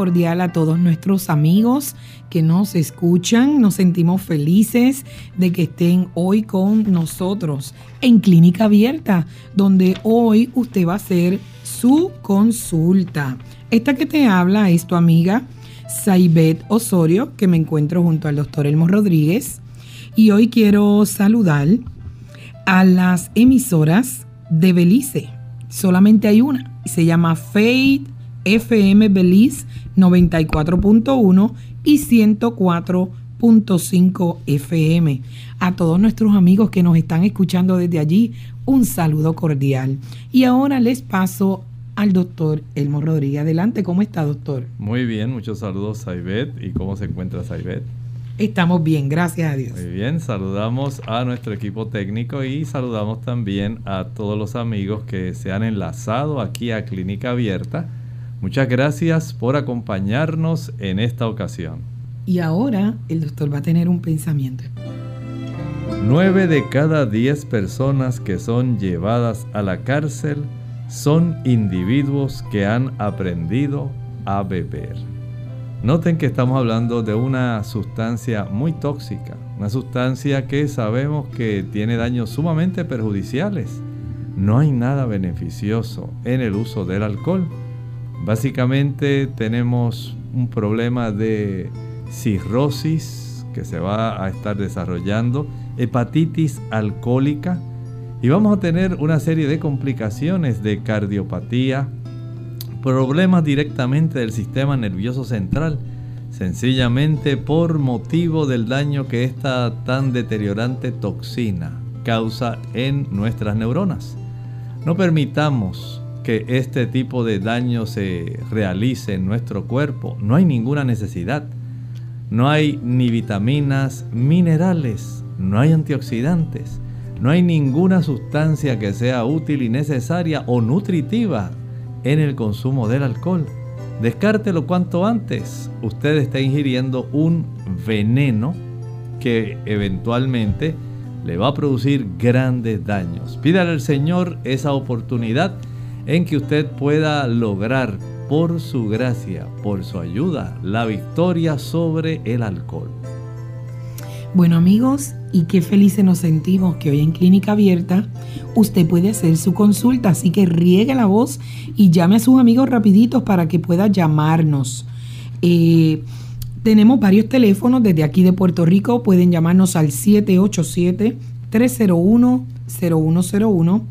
Cordial a todos nuestros amigos que nos escuchan. Nos sentimos felices de que estén hoy con nosotros en Clínica Abierta, donde hoy usted va a hacer su consulta. Esta que te habla es tu amiga Saibet Osorio, que me encuentro junto al doctor Elmo Rodríguez. Y hoy quiero saludar a las emisoras de Belice. Solamente hay una se llama Faith FM Belize 94.1 y 104.5 FM. A todos nuestros amigos que nos están escuchando desde allí, un saludo cordial. Y ahora les paso al doctor Elmo Rodríguez. Adelante, ¿cómo está, doctor? Muy bien, muchos saludos, Saibet. ¿Y cómo se encuentra Saibet? Estamos bien, gracias a Dios. Muy bien, saludamos a nuestro equipo técnico y saludamos también a todos los amigos que se han enlazado aquí a Clínica Abierta Muchas gracias por acompañarnos en esta ocasión. Y ahora el doctor va a tener un pensamiento. Nueve de cada diez personas que son llevadas a la cárcel son individuos que han aprendido a beber. Noten que estamos hablando de una sustancia muy tóxica, una sustancia que sabemos que tiene daños sumamente perjudiciales. No hay nada beneficioso en el uso del alcohol Básicamente tenemos un problema de cirrosis que se va a estar desarrollando, hepatitis alcohólica y vamos a tener una serie de complicaciones de cardiopatía, problemas directamente del sistema nervioso central, sencillamente por motivo del daño que esta tan deteriorante toxina causa en nuestras neuronas. No permitamos que este tipo de daño se realice en nuestro cuerpo. No hay ninguna necesidad. No hay ni vitaminas, minerales, no hay antioxidantes, no hay ninguna sustancia que sea útil y necesaria o nutritiva en el consumo del alcohol. Descártelo cuanto antes. Usted está ingiriendo un veneno que eventualmente le va a producir grandes daños. Pídale al Señor esa oportunidad en que usted pueda lograr por su gracia, por su ayuda, la victoria sobre el alcohol. Bueno amigos, y qué felices nos sentimos que hoy en Clínica Abierta usted puede hacer su consulta, así que riegue la voz y llame a sus amigos rapiditos para que pueda llamarnos. Eh, tenemos varios teléfonos desde aquí de Puerto Rico, pueden llamarnos al 787 301 0101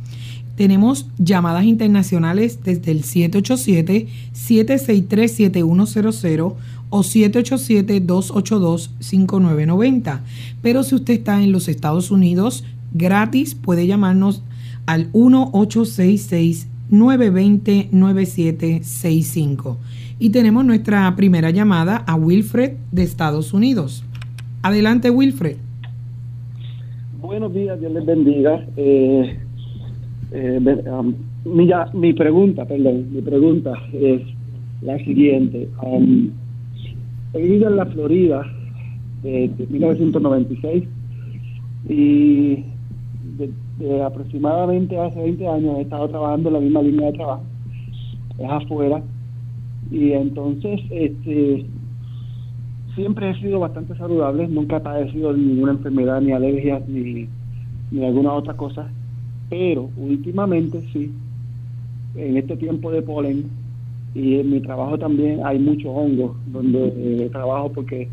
tenemos llamadas internacionales desde el 787-763-7100 o 787-282-5990. Pero si usted está en los Estados Unidos, gratis puede llamarnos al 1866 920 9765 Y tenemos nuestra primera llamada a Wilfred de Estados Unidos. Adelante, Wilfred. Buenos días, Dios les bendiga. Eh, eh, um, mi, pregunta, perdón, mi pregunta es la siguiente. Um, he vivido en la Florida desde 1996 y aproximadamente hace 20 años he estado trabajando en la misma línea de trabajo, es afuera, y entonces este siempre he sido bastante saludable, nunca he padecido ninguna enfermedad, ni alergias, ni, ni alguna otra cosa pero últimamente sí, en este tiempo de polen y en mi trabajo también hay mucho hongo donde eh, trabajo porque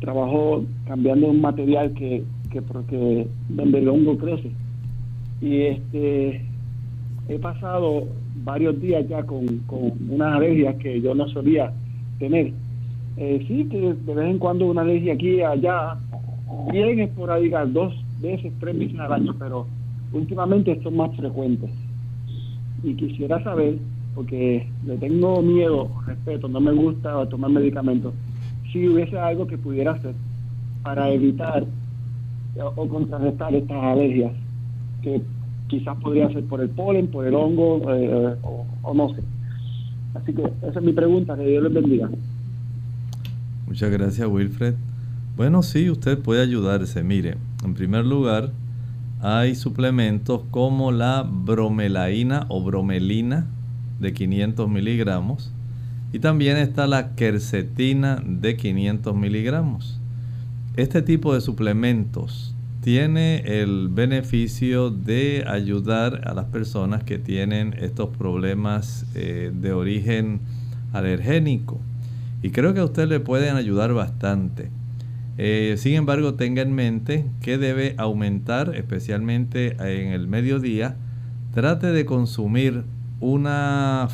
trabajo cambiando un material que que porque donde el hongo crece. Y este he pasado varios días ya con, con unas alergias que yo no solía tener. Eh, sí, que de vez en cuando una alergia aquí y allá, bien esporádica, dos veces, tres veces al año, pero últimamente son más frecuentes. Y quisiera saber, porque le tengo miedo, respeto, no me gusta tomar medicamentos, si hubiese algo que pudiera hacer para evitar o, contrarrestar estas alergias, que quizás podría ser por el polen, por el hongo, eh, o, no sé. Así que esa es mi pregunta, que Dios les bendiga. Muchas gracias, Wilfred. Bueno, sí, usted puede ayudarse. Mire, en primer lugar, hay suplementos como la bromelaína o bromelina de 500 miligramos y también está la quercetina de 500 miligramos. Este tipo de suplementos tiene el beneficio de ayudar a las personas que tienen estos problemas eh, de origen alergénico. Y creo que a usted le pueden ayudar bastante. Eh, sin embargo, tenga en mente que debe aumentar, especialmente en el mediodía. Trate de consumir una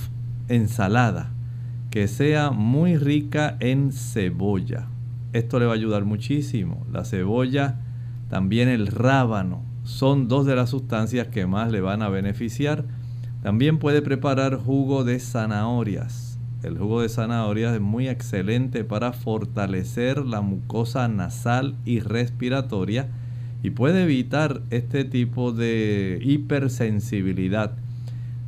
ensalada que sea muy rica en cebolla. Esto le va a ayudar muchísimo. La cebolla, también el rábano, son dos de las sustancias que más le van a beneficiar. También puede preparar jugo de zanahorias. El jugo de zanahorias es muy excelente para fortalecer la mucosa nasal y respiratoria y puede evitar este tipo de hipersensibilidad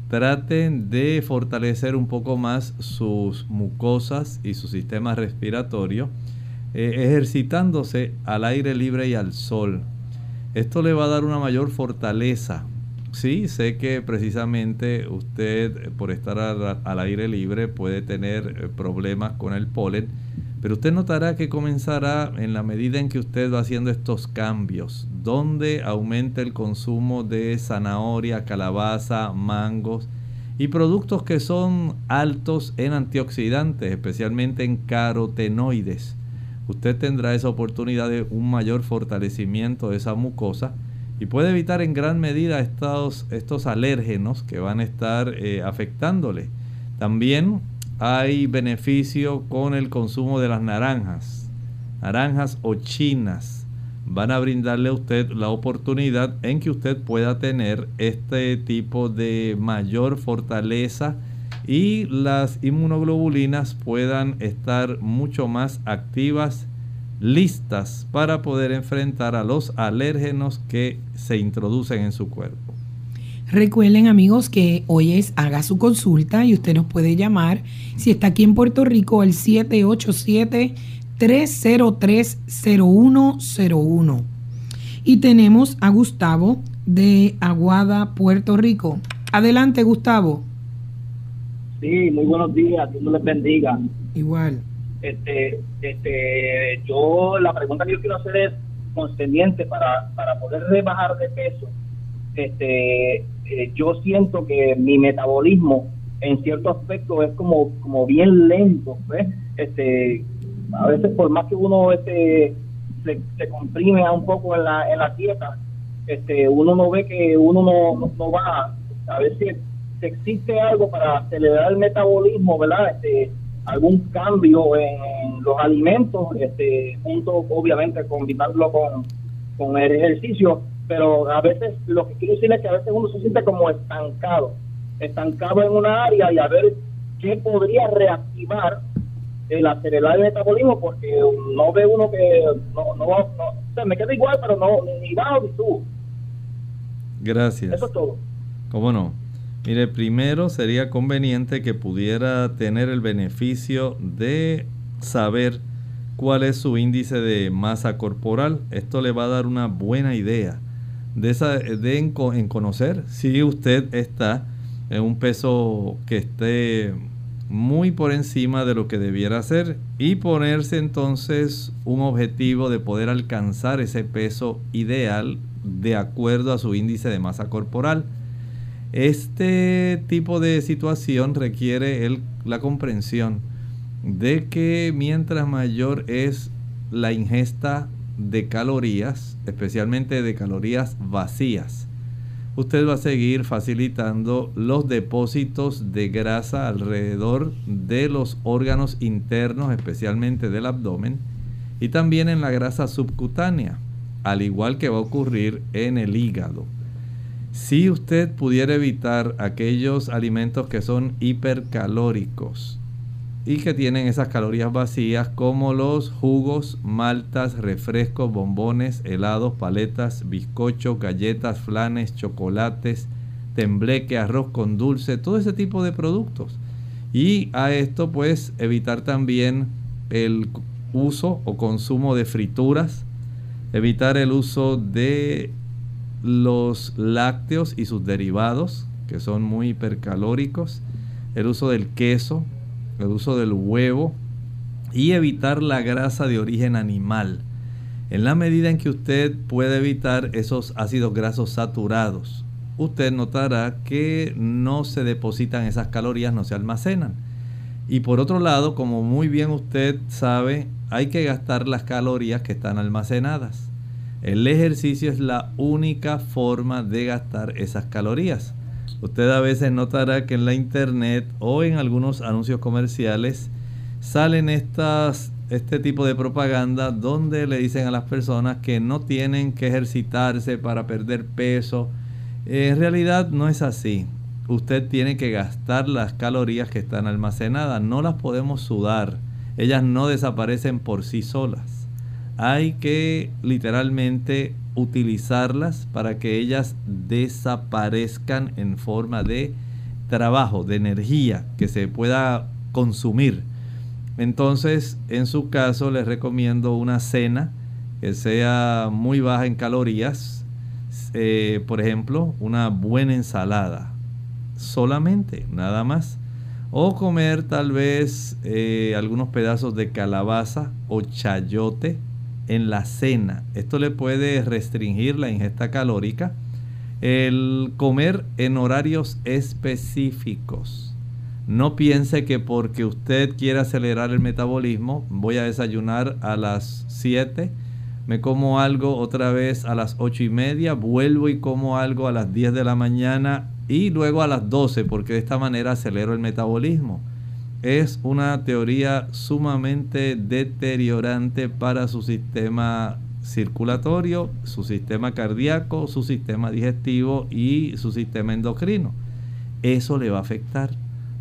traten de fortalecer un poco más sus mucosas y su sistema respiratorio eh, ejercitándose al aire libre y al sol. Esto le va a dar una mayor fortaleza. Sí, sé que precisamente usted por estar al aire libre puede tener eh, problemas con el polen pero usted notará que comenzará en la medida en que usted va haciendo estos cambios, donde aumenta el consumo de zanahoria, calabaza, mangos y productos que son altos en antioxidantes, especialmente en carotenoides. Usted tendrá esa oportunidad de un mayor fortalecimiento de esa mucosa y puede evitar en gran medida estos, estos alérgenos que van a estar eh, afectándole. También hay beneficio con el consumo de las naranjas, naranjas o chinas. Van a brindarle a usted la oportunidad en que usted pueda tener este tipo de mayor fortaleza y las inmunoglobulinas puedan estar mucho más activas, listas para poder enfrentar a los alérgenos que se introducen en su cuerpo. Recuerden amigos que hoy es haga su consulta y usted nos puede llamar si está aquí en Puerto Rico al 787-303-0101. Y tenemos a Gustavo de Aguada, Puerto Rico. Adelante Gustavo. Sí, muy buenos días, Dios les bendiga. Igual. Este, este, yo la pregunta que yo quiero hacer es concerniente para, para poder rebajar de peso. Este, eh, yo siento que mi metabolismo en cierto aspecto es como, como bien lento, Este, a veces por más que uno este, se, se comprime un poco en la, en la dieta, este, uno no ve que uno no, no, va, a ver si, existe algo para acelerar el metabolismo, ¿verdad? Este, algún cambio en los alimentos, este, junto obviamente combinarlo con, con el ejercicio, pero a veces lo que quiero decir es que a veces uno se siente como estancado, estancado en una área y a ver qué podría reactivar el acelerar el metabolismo, porque no ve uno que no, no, no me queda igual, pero no, ni bajo ni subo. Gracias. Eso es todo. ¿Cómo no? Mire, primero sería conveniente que pudiera tener el beneficio de saber cuál es su índice de masa corporal. Esto le va a dar una buena idea de, esa, en, conocer si usted está en un peso que esté muy por encima de lo que debiera ser y ponerse entonces un objetivo de poder alcanzar ese peso ideal de acuerdo a su índice de masa corporal. Este tipo de situación requiere el, la comprensión de que mientras mayor es la ingesta de calorías, especialmente de calorías vacías, usted va a seguir facilitando los depósitos de grasa alrededor de los órganos internos, especialmente del abdomen, y también en la grasa subcutánea, al igual que va a ocurrir en el hígado. Si usted pudiera evitar aquellos alimentos que son hipercalóricos y que tienen esas calorías vacías como los jugos, maltas, refrescos, bombones, helados, paletas, bizcochos, galletas, flanes, chocolates, tembleque, arroz con dulce, todo ese tipo de productos. Y a esto pues evitar también el uso o consumo de frituras, evitar el uso de los lácteos y sus derivados, que son muy hipercalóricos, el uso del queso, el uso del huevo y evitar la grasa de origen animal. En la medida en que usted puede evitar esos ácidos grasos saturados, usted notará que no se depositan esas calorías, no se almacenan. Y por otro lado, como muy bien usted sabe, hay que gastar las calorías que están almacenadas. El ejercicio es la única forma de gastar esas calorías. Usted a veces notará que en la internet o en algunos anuncios comerciales salen este tipo de propaganda donde le dicen a las personas que no tienen que ejercitarse para perder peso. En realidad no es así. Usted tiene que gastar las calorías que están almacenadas. No las podemos sudar. Ellas no desaparecen por sí solas. Hay que literalmente utilizarlas para que ellas desaparezcan en forma de trabajo, de energía que se pueda consumir. Entonces, en su caso, les recomiendo una cena que sea muy baja en calorías. Eh, por ejemplo, una buena ensalada. Solamente, nada más. O comer tal vez eh, algunos pedazos de calabaza o chayote en la cena. Esto le puede restringir la ingesta calórica. El comer en horarios específicos. No piense que porque usted quiere acelerar el metabolismo, voy a desayunar a las 7, me como algo otra vez a las 8 y media, vuelvo y como algo a las 10 de la mañana y luego a las 12, porque de esta manera acelero el metabolismo es una teoría sumamente deteriorante para su sistema circulatorio, su sistema cardíaco, su sistema digestivo y su sistema endocrino. Eso le va a afectar.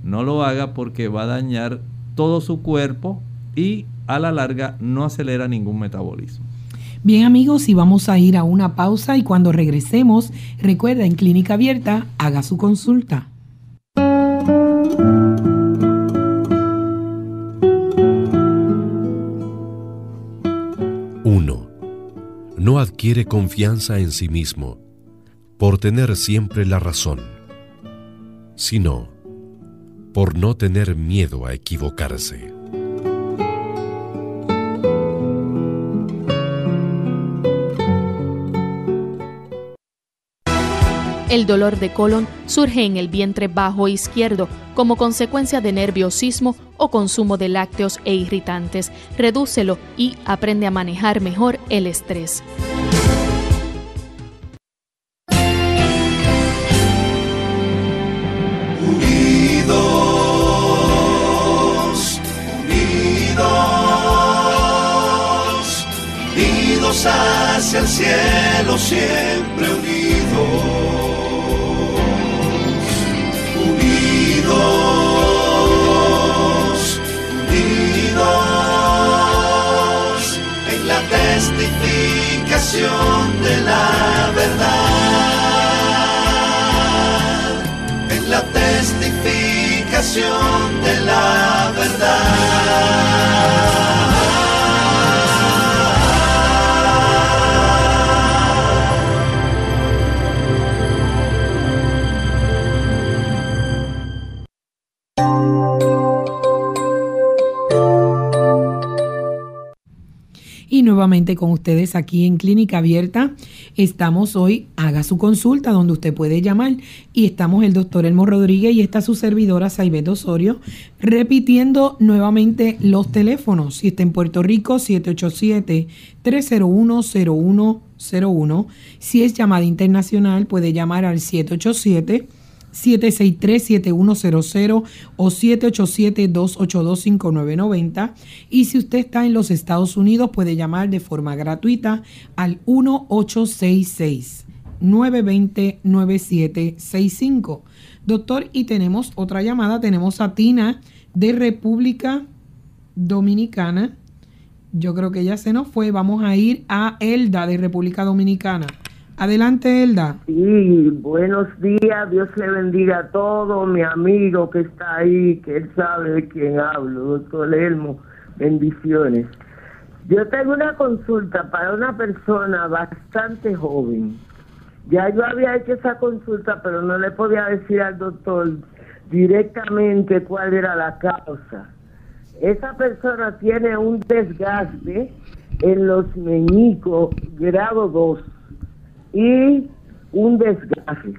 No lo haga porque va a dañar todo su cuerpo y a la larga no acelera ningún metabolismo. Bien amigos, y vamos a ir a una pausa y cuando regresemos, recuerda en Clínica Abierta, haga su consulta. No adquiere confianza en sí mismo por tener siempre la razón, sino por no tener miedo a equivocarse. El dolor de colon surge en el vientre bajo izquierdo como consecuencia de nerviosismo o consumo de lácteos e irritantes. Redúcelo y aprende a manejar mejor el estrés. Con ustedes aquí en Clínica Abierta. Estamos hoy, haga su consulta donde usted puede llamar y estamos el doctor Elmo Rodríguez y está su servidora Saibet Osorio repitiendo nuevamente los teléfonos. Si está en Puerto Rico, 787-301-0101. Si es llamada internacional, puede llamar al 787 763-7100 o 787-282-5990. Y si usted está en los Estados Unidos, puede llamar de forma gratuita al 1866-920-9765. Doctor, y tenemos otra llamada. Tenemos a Tina de República Dominicana. Yo creo que ya se nos fue. Vamos a ir a Elda de República Dominicana. Adelante, Elda. Sí, buenos días, Dios le bendiga a todo mi amigo que está ahí, que él sabe de quién hablo, doctor Elmo, bendiciones. Yo tengo una consulta para una persona bastante joven. Ya yo había hecho esa consulta, pero no le podía decir al doctor directamente cuál era la causa. Esa persona tiene un desgaste en los meñicos grado 2 y un desgaste.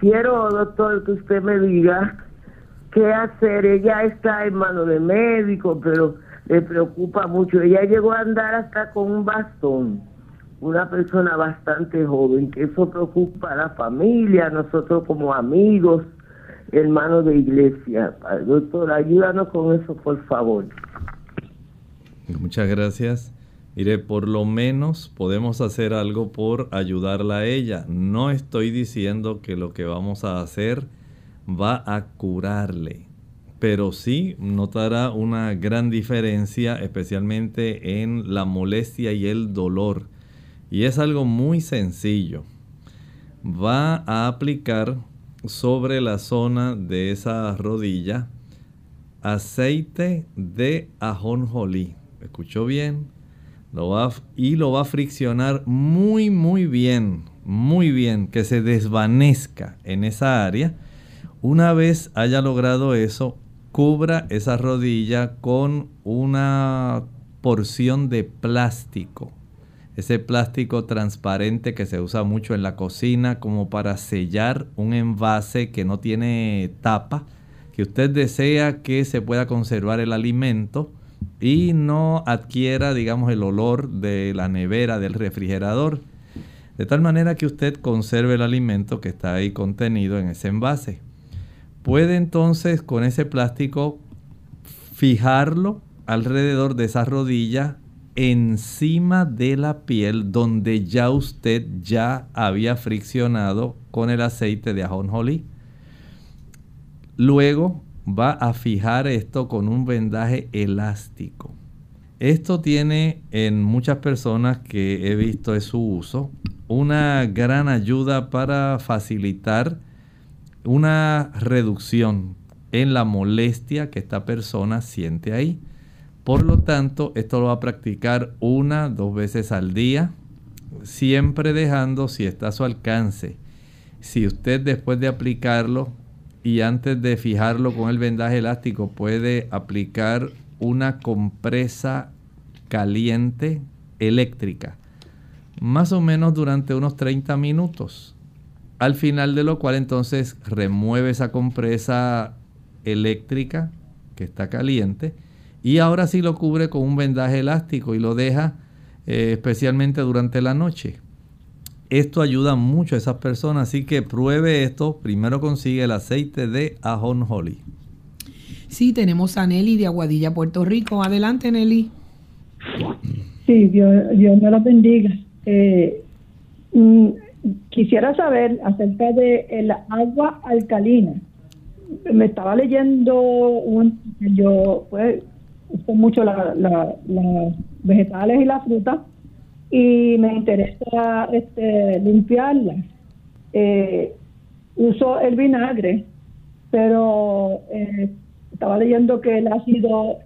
Quiero, doctor, que usted me diga qué hacer. Ella está en manos de médico, pero le preocupa mucho. Ella llegó a andar hasta con un bastón. Una persona bastante joven, que eso preocupa a la familia, a nosotros como amigos, hermanos de iglesia. Doctor, ayúdanos con eso, por favor. Muchas gracias. Mire, por lo menos podemos hacer algo por ayudarla a ella. No estoy diciendo que lo que vamos a hacer va a curarle, pero sí notará una gran diferencia, especialmente en la molestia y el dolor. Y es algo muy sencillo. Va a aplicar sobre la zona de esa rodilla aceite de ajonjolí. ¿Escuchó bien? Y lo va a friccionar muy, muy bien, muy bien, que se desvanezca en esa área. Una vez haya logrado eso, cubra esa rodilla con una porción de plástico. Ese plástico transparente que se usa mucho en la cocina como para sellar un envase que no tiene tapa, que usted desea que se pueda conservar el alimento y no adquiera, digamos, el olor de la nevera, del refrigerador, de tal manera que usted conserve el alimento que está ahí contenido en ese envase. Puede entonces con ese plástico fijarlo alrededor de esa rodilla encima de la piel donde ya usted ya había friccionado con el aceite de ajonjolí. Luego va a fijar esto con un vendaje elástico. Esto tiene en muchas personas que he visto de su uso una gran ayuda para facilitar una reducción en la molestia que esta persona siente ahí. Por lo tanto, esto lo va a practicar una, dos veces al día, siempre dejando si está a su alcance. Si usted después de aplicarlo y antes de fijarlo con el vendaje elástico puede aplicar una compresa caliente eléctrica, más o menos durante unos 30 minutos. Al final de lo cual entonces remueve esa compresa eléctrica que está caliente y ahora sí lo cubre con un vendaje elástico y lo deja eh, especialmente durante la noche. Esto ayuda mucho a esas personas, así que pruebe esto. Primero consigue el aceite de ajonjolí. Sí, tenemos a Nelly de Aguadilla, Puerto Rico. Adelante, Nelly. Sí, Dios, me lo bendiga. Eh, mm, quisiera saber acerca de el agua alcalina. Me estaba leyendo, un, yo pues uso mucho las vegetales y la fruta y me interesa este, limpiarla. Eh, uso el vinagre, pero eh, estaba leyendo que el ácido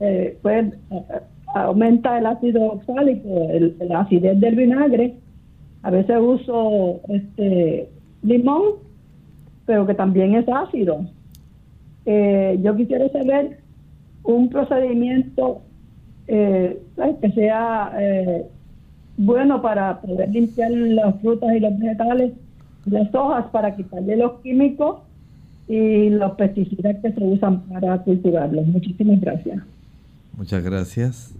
eh, pues, aumenta el ácido oxálico, la acidez del vinagre. A veces uso este limón, pero que también es ácido. yo quisiera saber un procedimiento eh, que sea eh, bueno para poder limpiar las frutas y los vegetales, las hojas para quitarle los químicos y los pesticidas que se usan para cultivarlos. Muchísimas gracias. Muchas gracias.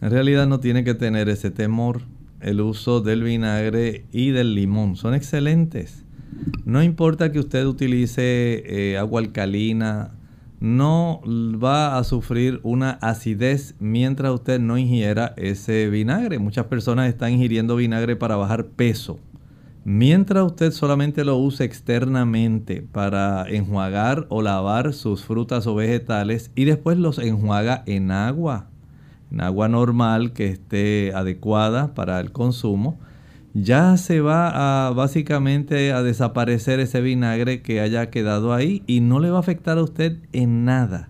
En realidad no tiene que tener ese temor. El uso del vinagre y del limón son excelentes. No importa que usted utilice eh, agua alcalina, no va a sufrir una acidez mientras usted no ingiera ese vinagre. Muchas personas están ingiriendo vinagre para bajar peso. Mientras usted solamente lo use externamente para enjuagar o lavar sus frutas o vegetales y después los enjuaga en agua, en agua normal que esté adecuada para el consumo, ya se va a básicamente a desaparecer ese vinagre que haya quedado ahí y no le va a afectar a usted en nada.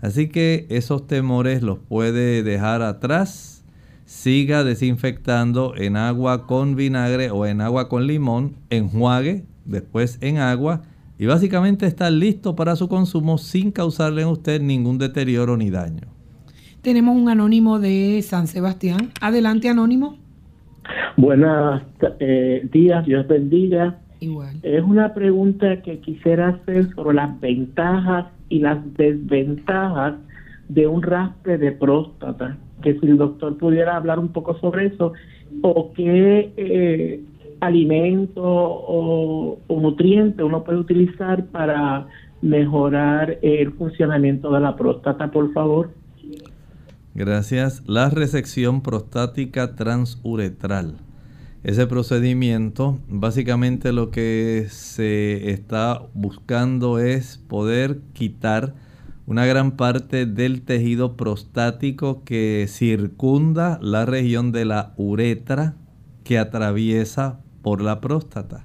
Así que esos temores los puede dejar atrás. Siga desinfectando en agua con vinagre o en agua con limón, enjuague, después en agua y básicamente está listo para su consumo sin causarle a usted ningún deterioro ni daño. Tenemos un anónimo de San Sebastián. Adelante, anónimo. Buenos eh, días, Dios bendiga. Es una pregunta que quisiera hacer sobre las ventajas y las desventajas de un raspe de próstata. Que si el doctor pudiera hablar un poco sobre eso, o qué eh, alimento o, o nutriente uno puede utilizar para mejorar el funcionamiento de la próstata, por favor. Gracias. La resección prostática transuretral. Ese procedimiento, básicamente lo que se está buscando es poder quitar una gran parte del tejido prostático que circunda la región de la uretra que atraviesa por la próstata.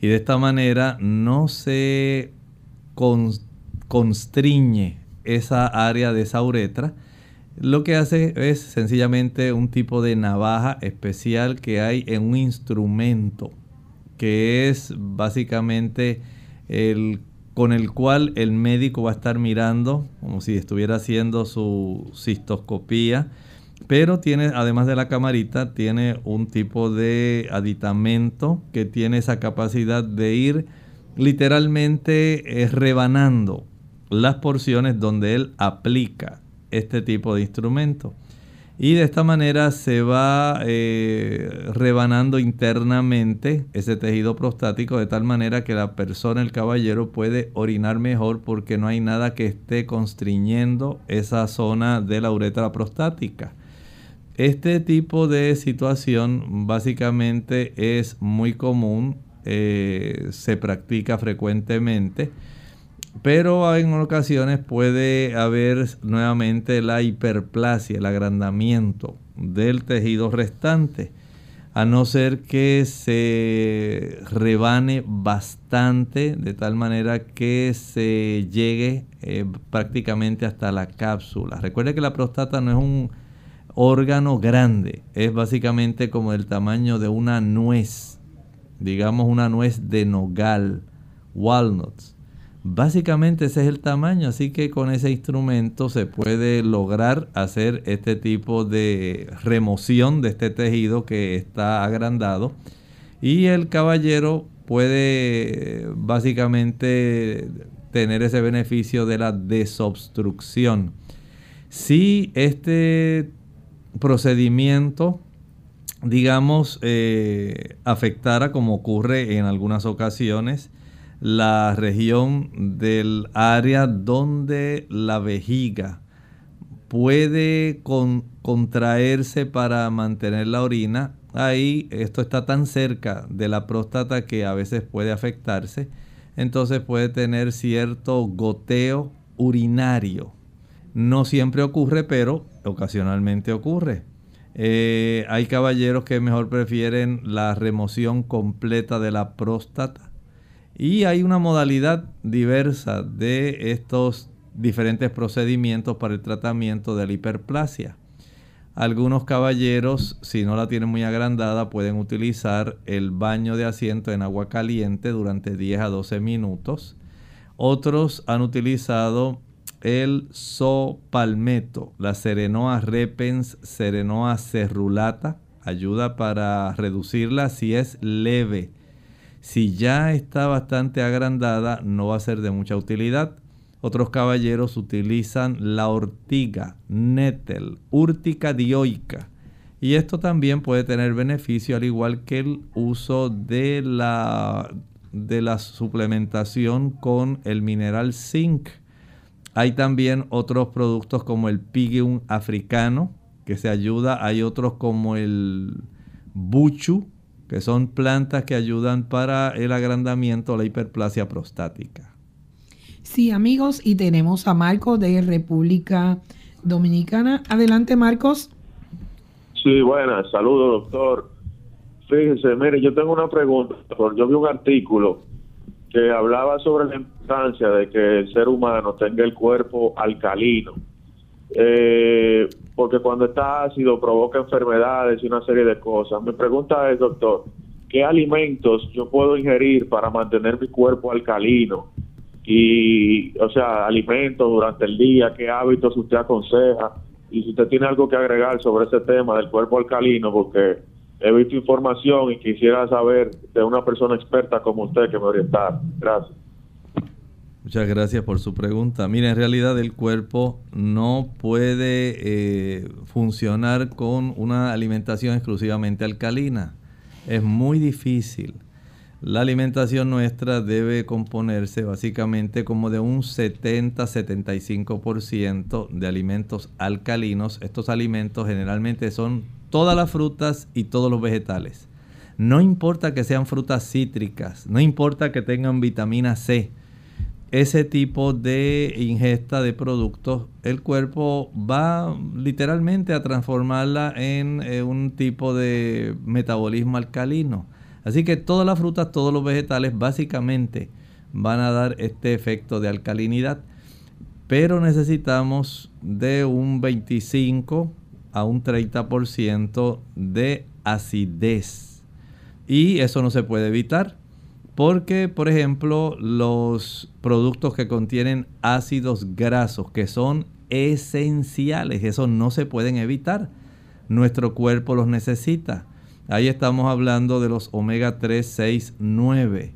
Y de esta manera no se constriñe esa área de esa uretra, lo que hace es sencillamente un tipo de navaja especial que hay en un instrumento que es básicamente el con el cual el médico va a estar mirando como si estuviera haciendo su cistoscopía, pero tiene además de la camarita tiene un tipo de aditamento que tiene esa capacidad de ir literalmente eh, rebanando las porciones donde él aplica este tipo de instrumento. Y de esta manera se va eh, rebanando internamente ese tejido prostático de tal manera que la persona, el caballero, puede orinar mejor porque no hay nada que esté constriñendo esa zona de la uretra prostática. Este tipo de situación básicamente es muy común, eh, se practica frecuentemente pero en ocasiones puede haber nuevamente la hiperplasia, el agrandamiento del tejido restante, a no ser que se rebane bastante de tal manera que se llegue eh, prácticamente hasta la cápsula. Recuerde que la próstata no es un órgano grande, es básicamente como el tamaño de una nuez, digamos una nuez de nogal, walnuts. Básicamente ese es el tamaño, así que con ese instrumento se puede lograr hacer este tipo de remoción de este tejido que está agrandado y el caballero puede básicamente tener ese beneficio de la desobstrucción. Si este procedimiento, digamos, eh, afectara como ocurre en algunas ocasiones, la región del área donde la vejiga puede contraerse para mantener la orina. Ahí esto está tan cerca de la próstata que a veces puede afectarse. Entonces puede tener cierto goteo urinario. No siempre ocurre, pero ocasionalmente ocurre. Eh, hay caballeros que mejor prefieren la remoción completa de la próstata y hay una modalidad diversa de estos diferentes procedimientos para el tratamiento de la hiperplasia. Algunos caballeros, si no la tienen muy agrandada, pueden utilizar el baño de asiento en agua caliente durante 10 a 12 minutos. Otros han utilizado el sopalmeto, la serenoa repens, serenoa cerulata, ayuda para reducirla si es leve. Si ya está bastante agrandada, no va a ser de mucha utilidad. Otros caballeros utilizan la ortiga, netel, úrtica dioica. Y esto también puede tener beneficio al igual que el uso de la, de la suplementación con el mineral zinc. Hay también otros productos como el pigium africano que se ayuda. Hay otros como el buchu, que son plantas que ayudan para el agrandamiento o la hiperplasia prostática. Sí, amigos, y tenemos a Marcos de República Dominicana. Adelante, Marcos. Sí, buenas, saludos, doctor. Fíjese, mire, yo tengo una pregunta. Yo vi un artículo que hablaba sobre la importancia de que el ser humano tenga el cuerpo alcalino. Eh, porque cuando está ácido provoca enfermedades y una serie de cosas. Mi pregunta es, doctor, ¿qué alimentos yo puedo ingerir para mantener mi cuerpo alcalino? Y, o sea, alimentos durante el día, ¿qué hábitos usted aconseja? Y si usted tiene algo que agregar sobre ese tema del cuerpo alcalino, porque he visto información y quisiera saber de una persona experta como usted que me orientara. Gracias. Muchas gracias por su pregunta. Mira, en realidad el cuerpo no puede eh, funcionar con una alimentación exclusivamente alcalina. Es muy difícil. La alimentación nuestra debe componerse básicamente como de un 70-75% de alimentos alcalinos. Estos alimentos generalmente son todas las frutas y todos los vegetales. No importa que sean frutas cítricas, no importa que tengan vitamina C. Ese tipo de ingesta de productos, el cuerpo va literalmente a transformarla en eh, un tipo de metabolismo alcalino. Así que todas las frutas, todos los vegetales básicamente van a dar este efecto de alcalinidad. Pero necesitamos de un 25 a un 30% de acidez. Y eso no se puede evitar. Porque, por ejemplo, los productos que contienen ácidos grasos, que son esenciales, eso no se pueden evitar. Nuestro cuerpo los necesita. Ahí estamos hablando de los omega 3, 6, 9.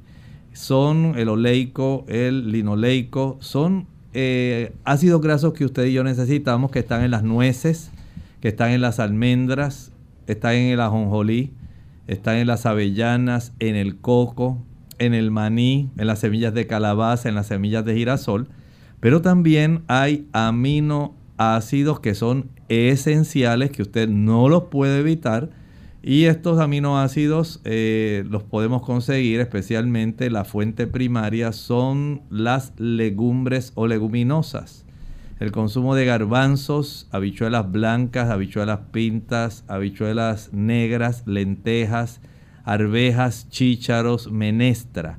Son el oleico, el linoleico, son eh, ácidos grasos que usted y yo necesitamos, que están en las nueces, que están en las almendras, están en el ajonjolí, están en las avellanas, en el coco, en el maní, en las semillas de calabaza, en las semillas de girasol. Pero también hay aminoácidos que son esenciales, que usted no los puede evitar y estos aminoácidos eh, los podemos conseguir, especialmente la fuente primaria son las legumbres o leguminosas. El consumo de garbanzos, habichuelas blancas, habichuelas pintas, habichuelas negras, lentejas, arvejas, chícharos, menestra.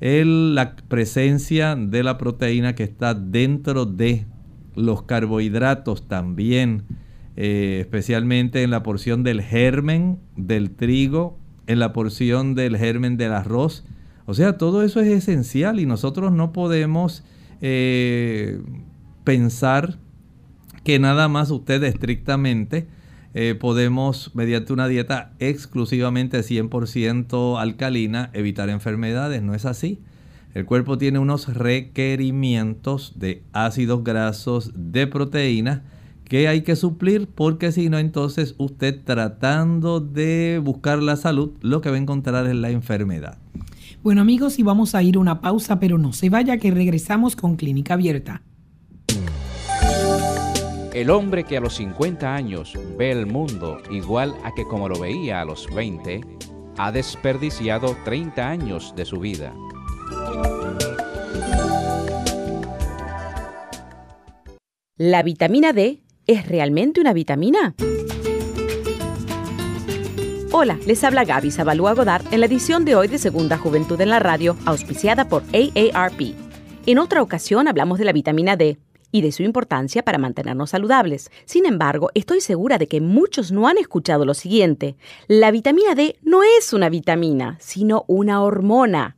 la presencia de la proteína que está dentro de los carbohidratos también eh, especialmente en la porción del germen del trigo, en la porción del germen del arroz. O sea, todo eso es esencial y nosotros no podemos eh, pensar que nada más usted estrictamente eh, podemos, mediante una dieta exclusivamente 100% alcalina, evitar enfermedades. No es así. El cuerpo tiene unos requerimientos de ácidos grasos, de proteínas, que hay que suplir porque si no entonces usted tratando de buscar la salud lo que va a encontrar es la enfermedad. Bueno amigos y vamos a ir a una pausa pero no se vaya que regresamos con Clínica Abierta. El hombre que a los 50 años ve el mundo igual a que como lo veía a los 20, ha desperdiciado 30 años de su vida. La vitamina D ¿Es realmente una vitamina? Hola, les habla Gaby Zabalúa Godard en la edición de hoy de Segunda Juventud en la Radio, auspiciada por AARP. En otra ocasión hablamos de la vitamina D y de su importancia para mantenernos saludables. Sin embargo, estoy segura de que muchos no han escuchado lo siguiente. La vitamina D no es una vitamina, sino una hormona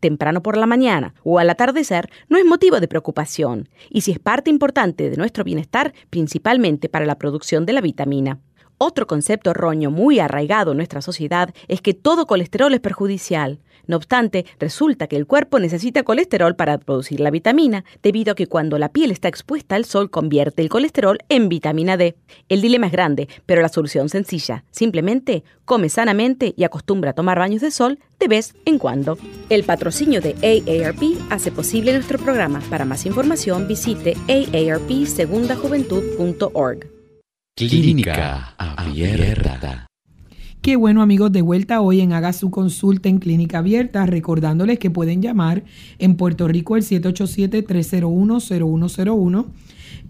temprano por la mañana o al atardecer no es motivo de preocupación y si es parte importante de nuestro bienestar, principalmente para la producción de la vitamina. Otro concepto erróneo muy arraigado en nuestra sociedad es que todo colesterol es perjudicial. No obstante, resulta que el cuerpo necesita colesterol para producir la vitamina, debido a que cuando la piel está expuesta al sol convierte el colesterol en vitamina D. El dilema es grande, pero la solución sencilla. Simplemente come sanamente y acostumbra a tomar baños de sol de vez en cuando. El patrocinio de AARP hace posible nuestro programa. Para más información visite aarpsegundajuventud.org. Clínica Abierta. Qué bueno amigos, de vuelta hoy en Haga su consulta en Clínica Abierta, recordándoles que pueden llamar en Puerto Rico el 787-301-0101,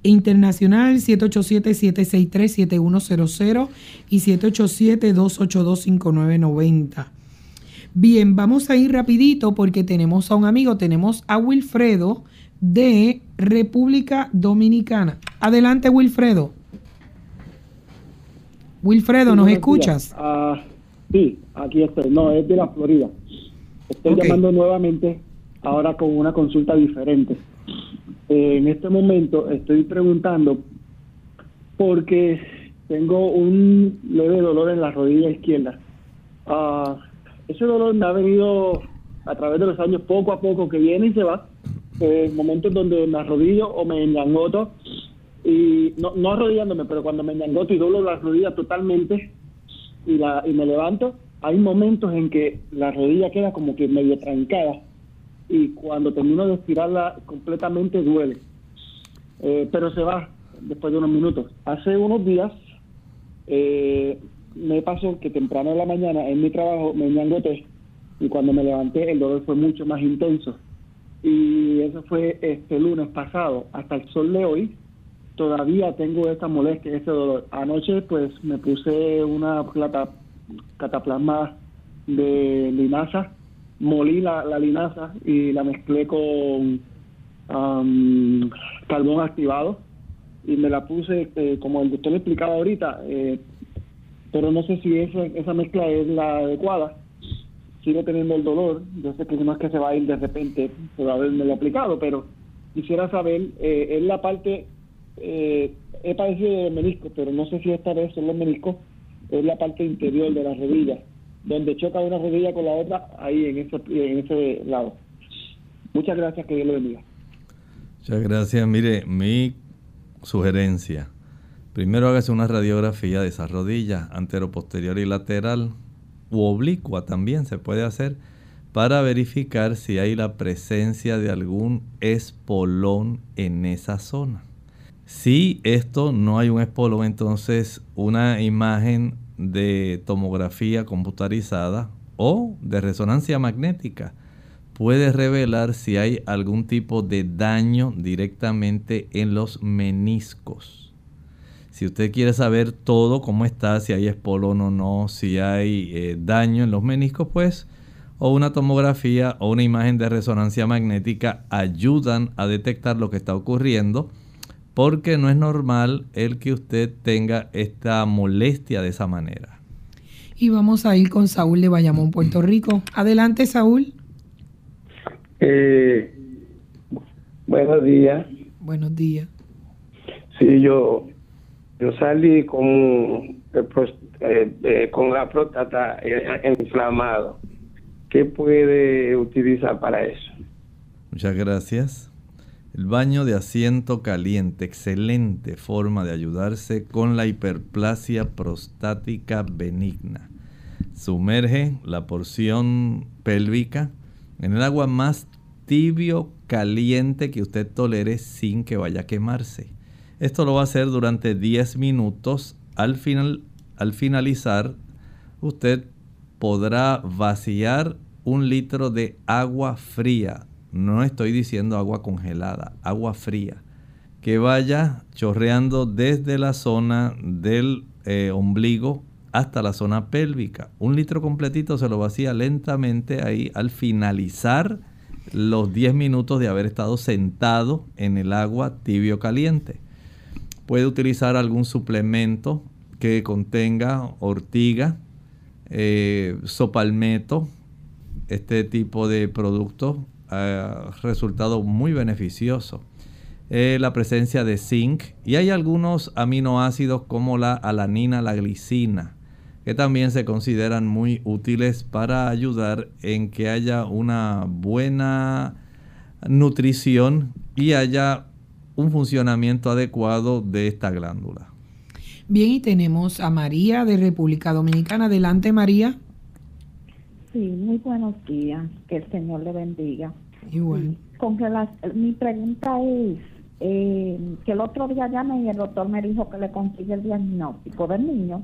internacional 787-763-7100 y 787-282-5990. Bien, vamos a ir rapidito porque tenemos a un amigo, tenemos a Wilfredo de República Dominicana. Adelante Wilfredo. Wilfredo, ¿nos escuchas? Ah, sí, aquí estoy. No, es de la Florida. Estoy llamando nuevamente, ahora con una consulta diferente. Eh, en este momento estoy preguntando porque tengo un leve dolor en la rodilla izquierda. Ah, ese dolor me ha venido a través de los años poco a poco que viene y se va. En momentos donde me arrodillo o me engangoto y no, no arrodillándome, pero cuando me engangoto y doblo la rodilla totalmente y, la, y me levanto, hay momentos en que la rodilla queda como que medio trancada y cuando termino de estirarla completamente duele, eh, pero se va después de unos minutos. Hace unos días eh, me pasó que temprano en la mañana en mi trabajo me engangoté y cuando me levanté el dolor fue mucho más intenso. Y eso fue este lunes pasado. Hasta el sol de hoy todavía tengo esta molestia, ese dolor. Anoche pues me puse una plata cataplasma de linaza, molí la, linaza y la mezclé con carbón activado y me la puse eh, como el doctor me explicaba ahorita, eh, pero no sé si esa, esa mezcla es la adecuada. Sigo teniendo el dolor, yo sé que no es que se va a ir de repente por haberme lo aplicado, pero quisiera saber, eh, es la parte eh, he padecido de menisco, pero no sé si esta vez son los meniscos, es la parte interior de la rodilla, donde choca una rodilla con la otra, ahí en ese, lado. Muchas gracias, que Dios lo bendiga. Muchas gracias. Mire, mi sugerencia. Primero hágase una radiografía de esa rodilla, antero, posterior y lateral, u oblicua también se puede hacer, para verificar si hay la presencia de algún espolón en esa zona. Si esto no hay un espolón, entonces una imagen de tomografía computarizada o de resonancia magnética puede revelar si hay algún tipo de daño directamente en los meniscos. Si usted quiere saber todo cómo está, si hay espolón o no, si hay eh, daño en los meniscos, pues o una tomografía o una imagen de resonancia magnética ayudan a detectar lo que está ocurriendo porque no es normal el que usted tenga esta molestia de esa manera. Y vamos a ir con Saúl de Bayamón, Puerto Rico. Adelante, Saúl. Eh, buenos días. Buenos días. Sí, yo, yo salí con, eh, eh, con la próstata inflamado. ¿Qué puede utilizar para eso? Muchas gracias. El baño de asiento caliente, excelente forma de ayudarse con la hiperplasia prostática benigna. Sumerge la porción pélvica en el agua más tibio caliente que usted tolere sin que vaya a quemarse. Esto lo va a hacer durante 10 minutos. Al, final, al finalizar, usted podrá vaciar un litro de agua fría no estoy diciendo agua congelada, agua fría, que vaya chorreando desde la zona del eh, ombligo hasta la zona pélvica. Un litro completito se lo vacía lentamente ahí al finalizar los 10 minutos de haber estado sentado en el agua tibio caliente. Puede utilizar algún suplemento que contenga ortiga, eh, sopalmeto, este tipo de productos ha resultado muy beneficioso. Eh, la presencia de zinc y hay algunos aminoácidos como la alanina, la glicina, que también se consideran muy útiles para ayudar en que haya una buena nutrición y haya un funcionamiento adecuado de esta glándula. Bien, y tenemos a María de República Dominicana. Adelante, María. Sí, muy buenos días. Que el Señor le bendiga. Igual. con mi pregunta es eh, que el otro día llamé y el doctor me dijo que le consigue el diagnóstico del niño,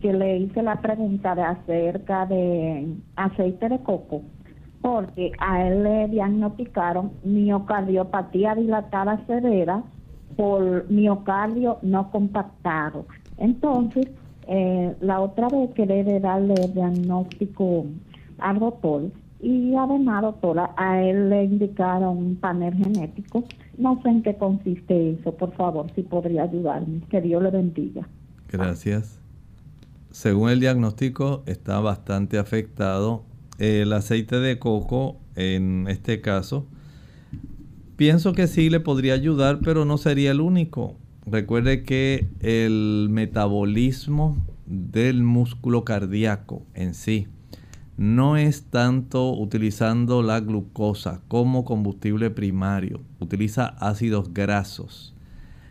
que le hice la pregunta de acerca de aceite de coco, porque a él le diagnosticaron miocardiopatía dilatada severa por miocardio no compactado. Entonces, eh, la otra vez que debe darle el diagnóstico al doctor y además, doctora, a él le indicaron un panel genético. No sé en qué consiste eso, por favor, si podría ayudarme. Que Dios le bendiga. Gracias. Según el diagnóstico, está bastante afectado el aceite de coco en este caso. Pienso que sí le podría ayudar, pero no sería el único. Recuerde que el metabolismo del músculo cardíaco en sí no es tanto utilizando la glucosa como combustible primario, utiliza ácidos grasos.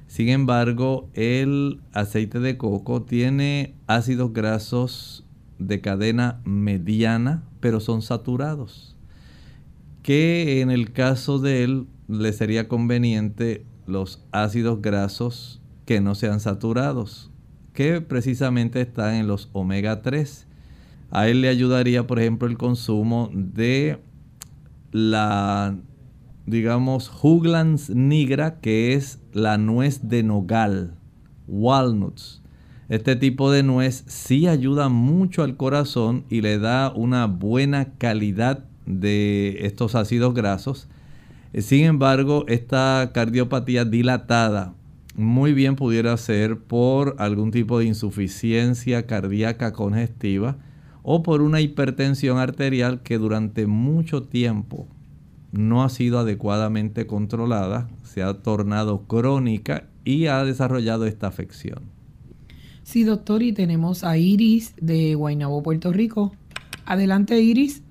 Sin embargo, el aceite de coco tiene ácidos grasos de cadena mediana, pero son saturados. Que en el caso de él le sería conveniente los ácidos grasos que no sean saturados, que precisamente están en los omega 3 a él le ayudaría, por ejemplo, el consumo de la, digamos, Juglans nigra, que es la nuez de nogal, walnuts. Este tipo de nuez sí ayuda mucho al corazón y le da una buena calidad de estos ácidos grasos. Sin embargo, esta cardiopatía dilatada muy bien pudiera ser por algún tipo de insuficiencia cardíaca congestiva o por una hipertensión arterial que durante mucho tiempo no ha sido adecuadamente controlada, se ha tornado crónica y ha desarrollado esta afección. Sí, doctor, y tenemos a Iris de Guaynabo, Puerto Rico. Adelante, Iris.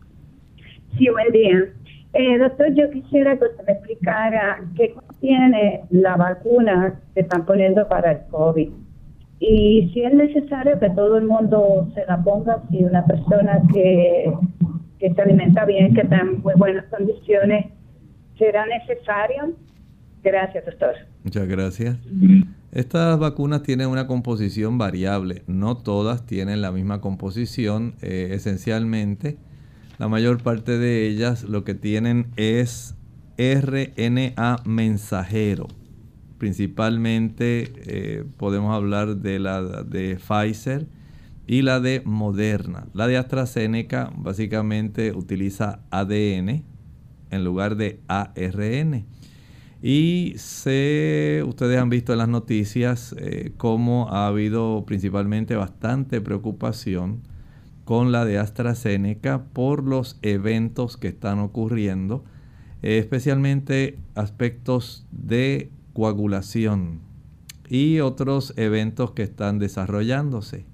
Sí, buen día. Eh, doctor, yo quisiera que usted me explicara qué contiene la vacuna que están poniendo para el COVID y si es necesario que todo el mundo se la ponga, si una persona que, que se alimenta bien, que está en muy buenas condiciones, será necesario. Gracias, doctor. Muchas gracias. Estas vacunas tienen una composición variable, no todas tienen la misma composición eh, esencialmente. La mayor parte de ellas lo que tienen es RNA mensajero principalmente eh, podemos hablar de la de Pfizer y la de Moderna. La de AstraZeneca básicamente utiliza ADN en lugar de ARN. Y se, ustedes han visto en las noticias eh, cómo ha habido principalmente bastante preocupación con la de AstraZeneca por los eventos que están ocurriendo, eh, especialmente aspectos de coagulación y otros eventos que están desarrollándose.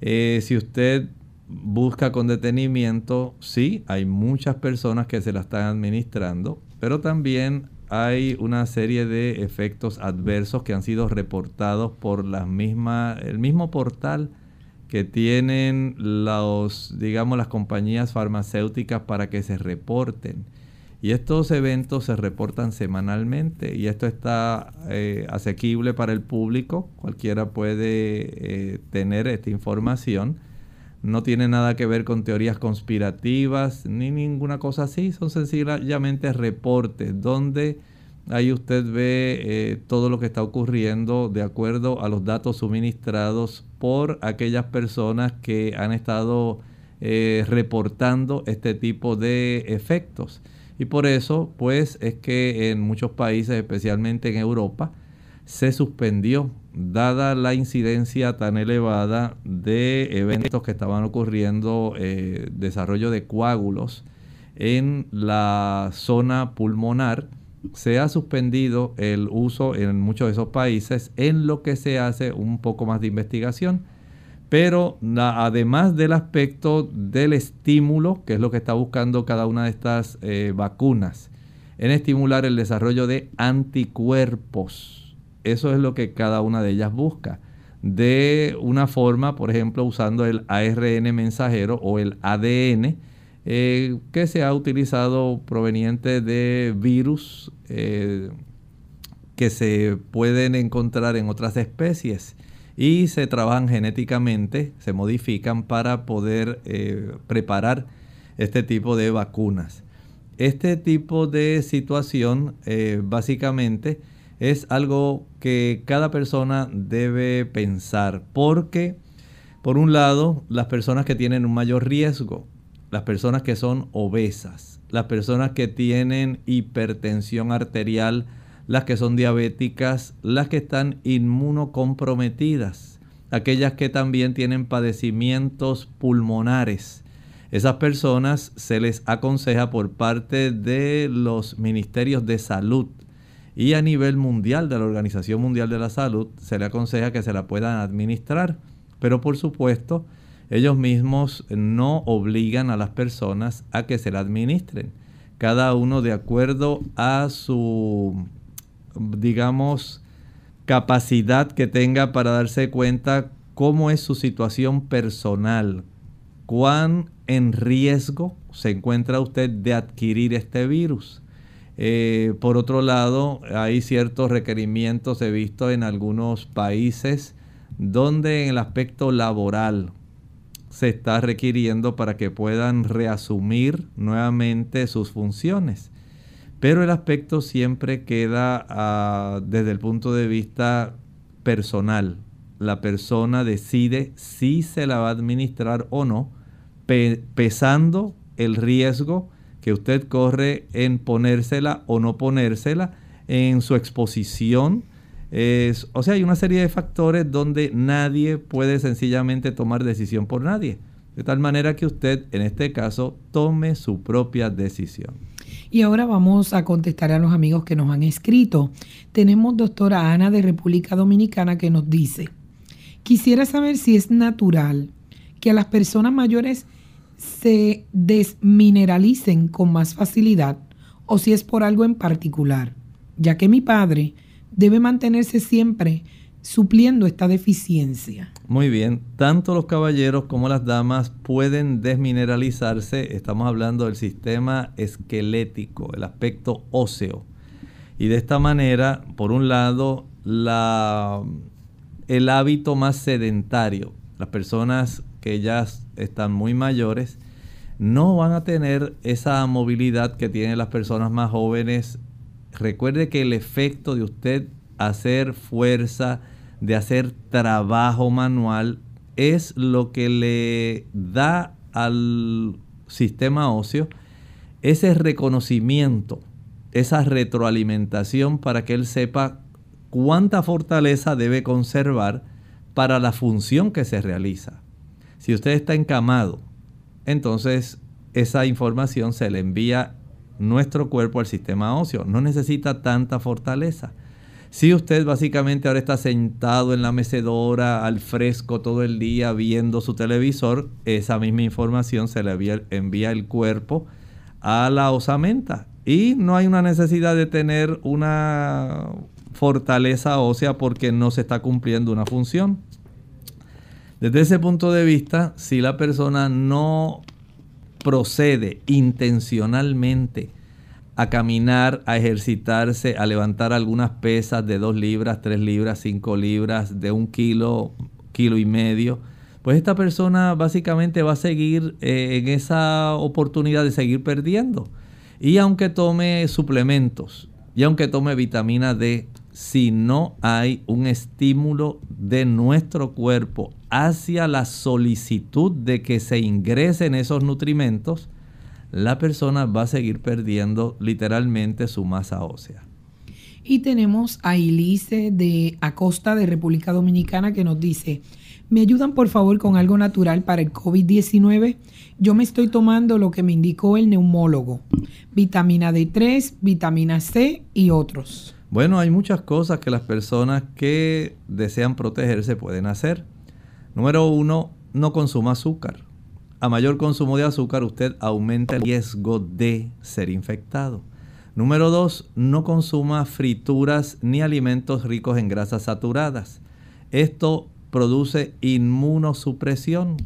Eh, si usted busca con detenimiento, sí, hay muchas personas que se la están administrando, pero también hay una serie de efectos adversos que han sido reportados por misma, el mismo portal que tienen los, digamos, las compañías farmacéuticas para que se reporten. Y estos eventos se reportan semanalmente y esto está eh, asequible para el público. Cualquiera puede eh, tener esta información no tiene nada que ver con teorías conspirativas ni ninguna cosa así, son sencillamente reportes donde ahí usted ve eh, todo lo que está ocurriendo de acuerdo a los datos suministrados por aquellas personas que han estado reportando este tipo de efectos. Y por eso, pues, es que en muchos países, especialmente en Europa, se suspendió, dada la incidencia tan elevada de eventos que estaban ocurriendo, eh, desarrollo de coágulos en la zona pulmonar, se ha suspendido el uso en muchos de esos países en lo que se hace un poco más de investigación. Pero además del aspecto del estímulo, que es lo que está buscando cada una de estas eh, vacunas, en estimular el desarrollo de anticuerpos eso es lo que cada una de ellas busca. De una forma, por ejemplo, usando el ARN mensajero o el ADN, eh, que se ha utilizado proveniente de virus eh, que se pueden encontrar en otras especies y se trabajan genéticamente, se modifican para poder eh, preparar este tipo de vacunas. Este tipo de situación básicamente es algo que cada persona debe pensar, porque por un lado, las personas que tienen un mayor riesgo, las personas que son obesas, las personas que tienen hipertensión arterial, las que son diabéticas, las que están inmunocomprometidas, aquellas que también tienen padecimientos pulmonares. Esas personas se les aconseja por parte de los ministerios de salud y a nivel mundial de la Organización Mundial de la Salud se le aconseja que se la puedan administrar. Pero por supuesto, ellos mismos no obligan a las personas a que se la administren. Cada uno de acuerdo a su, digamos, capacidad que tenga para darse cuenta cómo es su situación personal, cuán en riesgo se encuentra usted de adquirir este virus. Eh, por otro lado, hay ciertos requerimientos, he visto en algunos países, donde en el aspecto laboral se está requiriendo para que puedan reasumir nuevamente sus funciones. Pero el aspecto siempre queda ah, desde el punto de vista personal. La persona decide si se la va a administrar o no, pesando el riesgo que usted corre en ponérsela o no ponérsela, en su exposición. O sea, hay una serie de factores donde nadie puede sencillamente tomar decisión por nadie. De tal manera que usted, en este caso, tome su propia decisión. Y ahora vamos a contestar a los amigos que nos han escrito. Tenemos doctora Ana de República Dominicana que nos dice, quisiera saber si es natural que a las personas mayores se desmineralicen con más facilidad o si es por algo en particular, ya que mi padre debe mantenerse siempre supliendo esta deficiencia. Muy bien, tanto los caballeros como las damas pueden desmineralizarse, estamos hablando del sistema esquelético, el aspecto óseo. Y de esta manera, por un lado, la, el hábito más sedentario, las personas que ya están muy mayores, no van a tener esa movilidad que tienen las personas más jóvenes. Recuerde que el efecto de usted hacer fuerza, de hacer trabajo manual, es lo que le da al sistema óseo ese reconocimiento, esa retroalimentación para que él sepa cuánta fortaleza debe conservar para la función que se realiza. Si usted está encamado, entonces esa información se le envía nuestro cuerpo al sistema óseo. No necesita tanta fortaleza. Si usted básicamente ahora está sentado en la mecedora al fresco todo el día viendo su televisor, esa misma información se le envía, el cuerpo a la osamenta. Y no hay una necesidad de tener una fortaleza ósea porque no se está cumpliendo una función. Desde ese punto de vista, si la persona no procede intencionalmente a caminar, a ejercitarse, a levantar algunas pesas de 2 libras, 3 libras, 5 libras, de un kilo, kilo y medio, pues esta persona básicamente va a seguir eh, en esa oportunidad de seguir perdiendo. Y aunque tome suplementos y aunque tome vitamina D, si no hay un estímulo de nuestro cuerpo hacia la solicitud de que se ingresen esos nutrimentos, la persona va a seguir perdiendo literalmente su masa ósea. Y tenemos a Elise de Acosta de República Dominicana que nos dice, ¿me ayudan por favor con algo natural para el COVID-19? Yo me estoy tomando lo que me indicó el neumólogo, vitamina D3, vitamina C y otros. Bueno, hay muchas cosas que las personas que desean protegerse pueden hacer. Número uno, no consuma azúcar. A mayor consumo de azúcar, usted aumenta el riesgo de ser infectado. Número dos, no consuma frituras ni alimentos ricos en grasas saturadas. Esto produce inmunosupresión.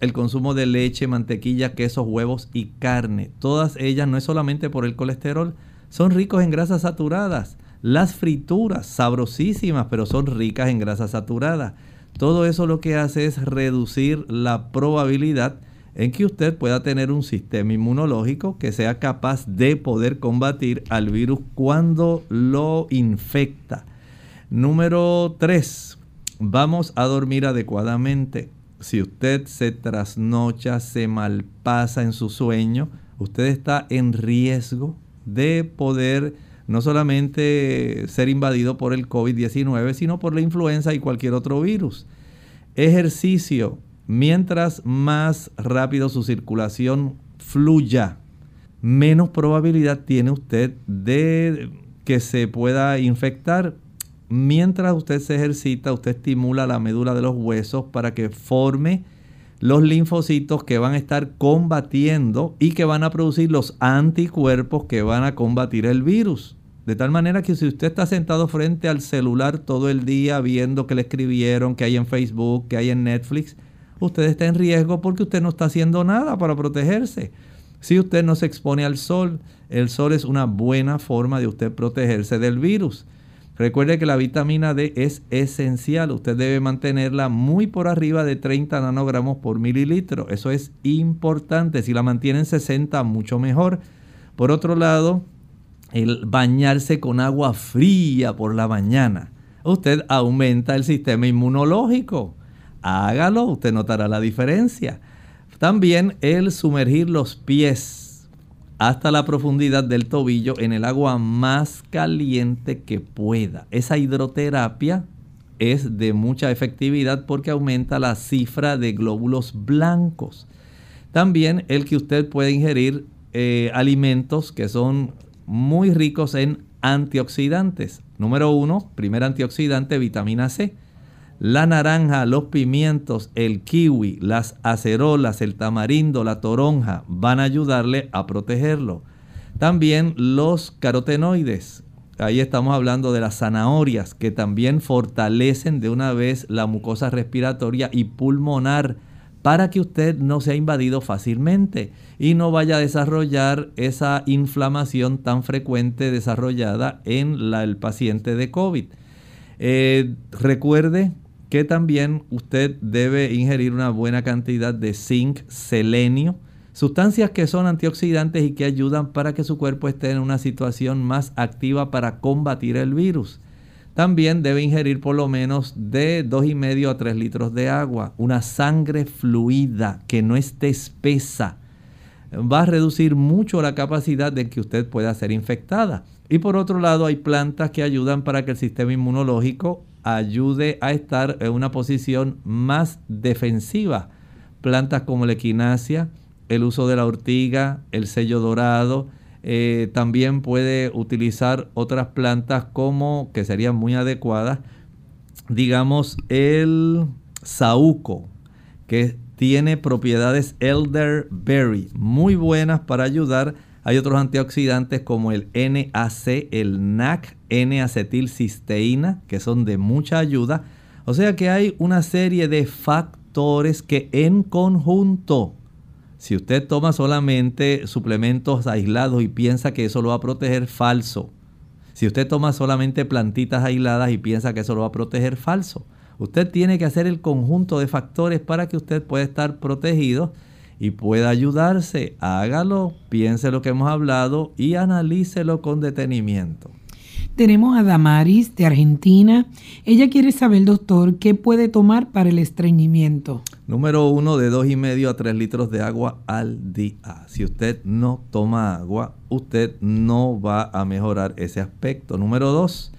El consumo de leche, mantequilla, quesos, huevos y carne. Todas ellas no es solamente por el colesterol, son ricos en grasas saturadas. Las frituras, sabrosísimas, pero son ricas en grasa saturada. Todo eso lo que hace es reducir la probabilidad en que usted pueda tener un sistema inmunológico que sea capaz de poder combatir al virus cuando lo infecta. Número 3. Vamos a dormir adecuadamente. Si usted se trasnocha, se malpasa en su sueño, usted está en riesgo de poder no solamente ser invadido por el COVID-19, sino por la influenza y cualquier otro virus. Ejercicio. Mientras más rápido su circulación fluya, menos probabilidad tiene usted de que se pueda infectar. Mientras usted se ejercita, usted estimula la médula de los huesos para que forme los linfocitos que van a estar combatiendo y que van a producir los anticuerpos que van a combatir el virus. De tal manera que si usted está sentado frente al celular todo el día viendo que le escribieron, que hay en Facebook, que hay en Netflix, usted está en riesgo porque usted no está haciendo nada para protegerse. Si usted no se expone al sol, el sol es una buena forma de usted protegerse del virus. Recuerde que la vitamina D es esencial. Usted debe mantenerla muy por arriba de 30 nanogramos por mililitro. Eso es importante. Si la mantiene en 60, mucho mejor. Por otro lado, el bañarse con agua fría por la mañana. Usted aumenta el sistema inmunológico. Hágalo, usted notará la diferencia. También el sumergir los pies hasta la profundidad del tobillo en el agua más caliente que pueda. Esa hidroterapia es de mucha efectividad porque aumenta la cifra de glóbulos blancos. También el que usted puede ingerir eh, alimentos que son muy ricos en antioxidantes. Número uno, primer antioxidante, vitamina C. La naranja, los pimientos, el kiwi, las acerolas, el tamarindo, la toronja van a ayudarle a protegerlo. También los carotenoides. Ahí estamos hablando de las zanahorias que también fortalecen de una vez la mucosa respiratoria y pulmonar para que usted no sea invadido fácilmente y no vaya a desarrollar esa inflamación tan frecuente desarrollada en el paciente de COVID. Eh, recuerde que también usted debe ingerir una buena cantidad de zinc, selenio, sustancias que son antioxidantes y que ayudan para que su cuerpo esté en una situación más activa para combatir el virus. También debe ingerir por lo menos de 2,5 a 3 litros de agua, una sangre fluida que no esté espesa. Va a reducir mucho la capacidad de que usted pueda ser infectada. Y por otro lado, hay plantas que ayudan para que el sistema inmunológico ayude a estar en una posición más defensiva. Plantas como la equinacia, el uso de la ortiga, el sello dorado, eh, también puede utilizar otras plantas como que serían muy adecuadas. Digamos el saúco, que tiene propiedades elderberry, muy buenas para ayudar. Hay otros antioxidantes como el NAC, el NAC, N-acetilcisteína, que son de mucha ayuda. O sea que hay una serie de factores que en conjunto si usted toma solamente suplementos aislados y piensa que eso lo va a proteger, falso. Si usted toma solamente plantitas aisladas y piensa que eso lo va a proteger, falso. Usted tiene que hacer el conjunto de factores para que usted pueda estar protegido y pueda ayudarse. Hágalo, piense lo que hemos hablado y analícelo con detenimiento. Tenemos a Damaris de Argentina. Ella quiere saber, doctor, qué puede tomar para el estreñimiento. Número uno, de dos y medio a tres litros de agua al día. Si usted no toma agua, usted no va a mejorar ese aspecto. Número dos,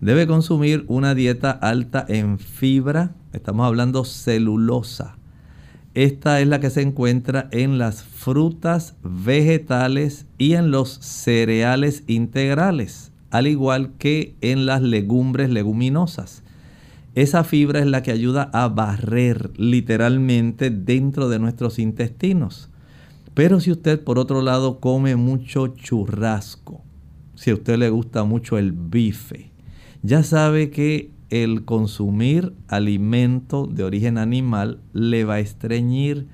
debe consumir una dieta alta en fibra. Estamos hablando celulosa. Esta es la que se encuentra en las frutas, vegetales y en los cereales integrales al igual que en las legumbres leguminosas. Esa fibra es la que ayuda a barrer literalmente dentro de nuestros intestinos. Pero si usted por otro lado come mucho churrasco, si a usted le gusta mucho el bife, ya sabe que el consumir alimento de origen animal le va a estreñir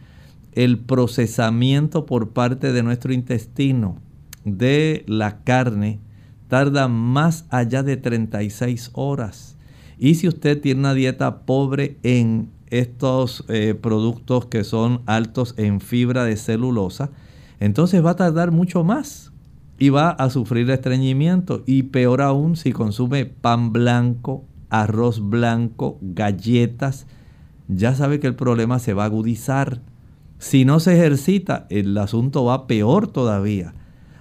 el procesamiento por parte de nuestro intestino de la carne tarda más allá de 36 horas. Y si usted tiene una dieta pobre en estos eh, productos que son altos en fibra de celulosa, entonces va a tardar mucho más y va a sufrir estreñimiento. Y peor aún si consume pan blanco, arroz blanco, galletas, ya sabe que el problema se va a agudizar. Si no se ejercita, el asunto va peor todavía.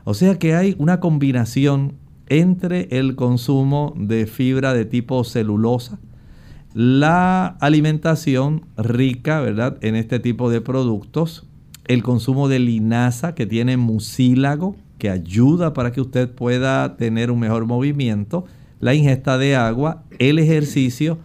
O sea que hay una combinación entre el consumo de fibra de tipo celulosa, la alimentación rica, ¿verdad?, en este tipo de productos, el consumo de linaza que tiene mucílago, que ayuda para que usted pueda tener un mejor movimiento, la ingesta de agua, el ejercicio,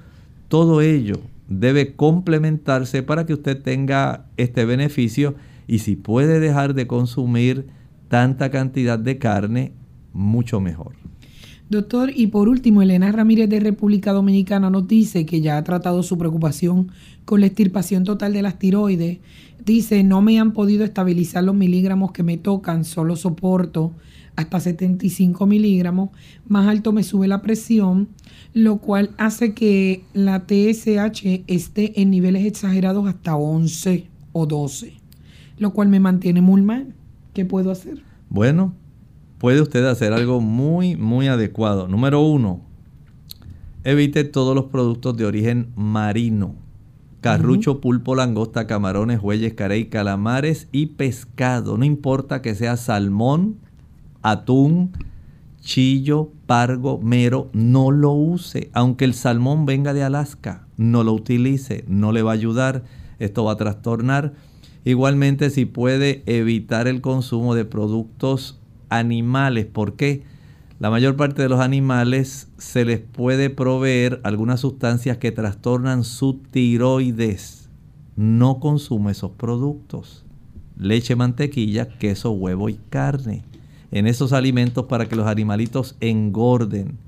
todo ello debe complementarse para que usted tenga este beneficio y si puede dejar de consumir tanta cantidad de carne, mucho mejor. Doctor, y por último, Elena Ramírez de República Dominicana nos dice que ya ha tratado su preocupación con la extirpación total de las tiroides. Dice, no me han podido estabilizar los miligramos que me tocan, solo soporto hasta 75 miligramos. Más alto me sube la presión, lo cual hace que la TSH esté en niveles exagerados hasta 11 o 12, lo cual me mantiene muy mal. ¿Qué puedo hacer? Bueno, puede usted hacer algo muy, muy adecuado. Número uno, evite todos los productos de origen marino. Carrucho, pulpo, langosta, camarones, huelles, carey, calamares y pescado. No importa que sea salmón, atún, chillo, pargo, mero, no lo use. Aunque el salmón venga de Alaska, no lo utilice, no le va a ayudar. Esto va a trastornar. Igualmente, si puede evitar el consumo de productos animales. porque La mayor parte de los animales se les puede proveer algunas sustancias que trastornan su tiroides. No consume esos productos. Leche, mantequilla, queso, huevo y carne. En esos alimentos para que los animalitos engorden.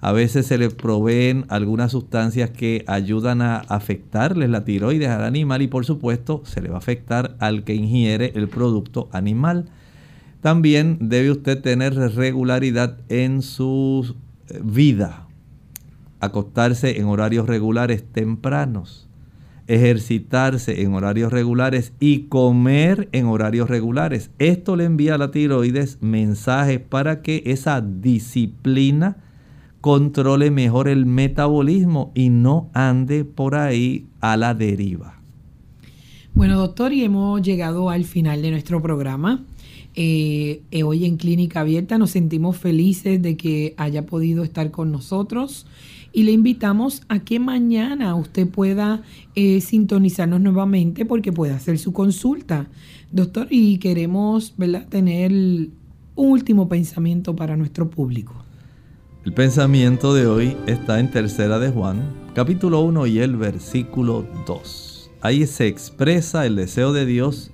A veces se les proveen algunas sustancias que ayudan a afectarles la tiroides al animal y por supuesto se le va a afectar al que ingiere el producto animal. También debe usted tener regularidad en su eh, vida. Acostarse en horarios regulares tempranos. Ejercitarse en horarios regulares y comer en horarios regulares. Esto le envía a la tiroides mensajes para que esa disciplina controle mejor el metabolismo y no ande por ahí a la deriva. Bueno, doctor, y hemos llegado al final de nuestro programa. Eh, eh, hoy en Clínica Abierta nos sentimos felices de que haya podido estar con nosotros y le invitamos a que mañana usted pueda eh, sintonizarnos nuevamente porque puede hacer su consulta. Doctor, y queremos tener un último pensamiento para nuestro público. El pensamiento de hoy está en Tercera de Juan, capítulo 1 y el versículo 2. Ahí se expresa el deseo de Dios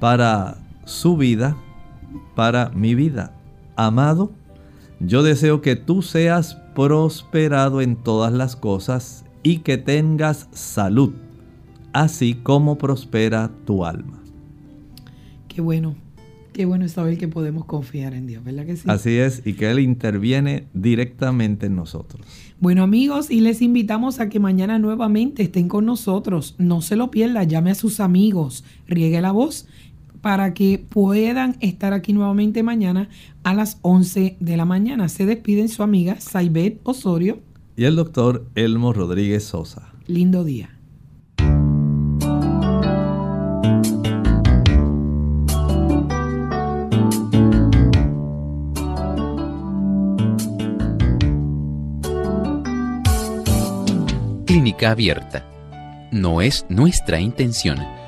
para su vida para mi vida. Amado, yo deseo que tú seas prosperado en todas las cosas y que tengas salud, así como prospera tu alma. Qué bueno Qué bueno saber que podemos confiar en Dios, ¿verdad que sí? Así es, y que Él interviene directamente en nosotros. Bueno amigos, y les invitamos a que mañana nuevamente estén con nosotros. No se lo pierda, llame a sus amigos, riegue la voz para que puedan estar aquí nuevamente mañana a las 11 de la mañana. Se despiden su amiga Saibet Osorio. Y el doctor Elmo Rodríguez Sosa. Lindo día. Clínica abierta. No es nuestra intención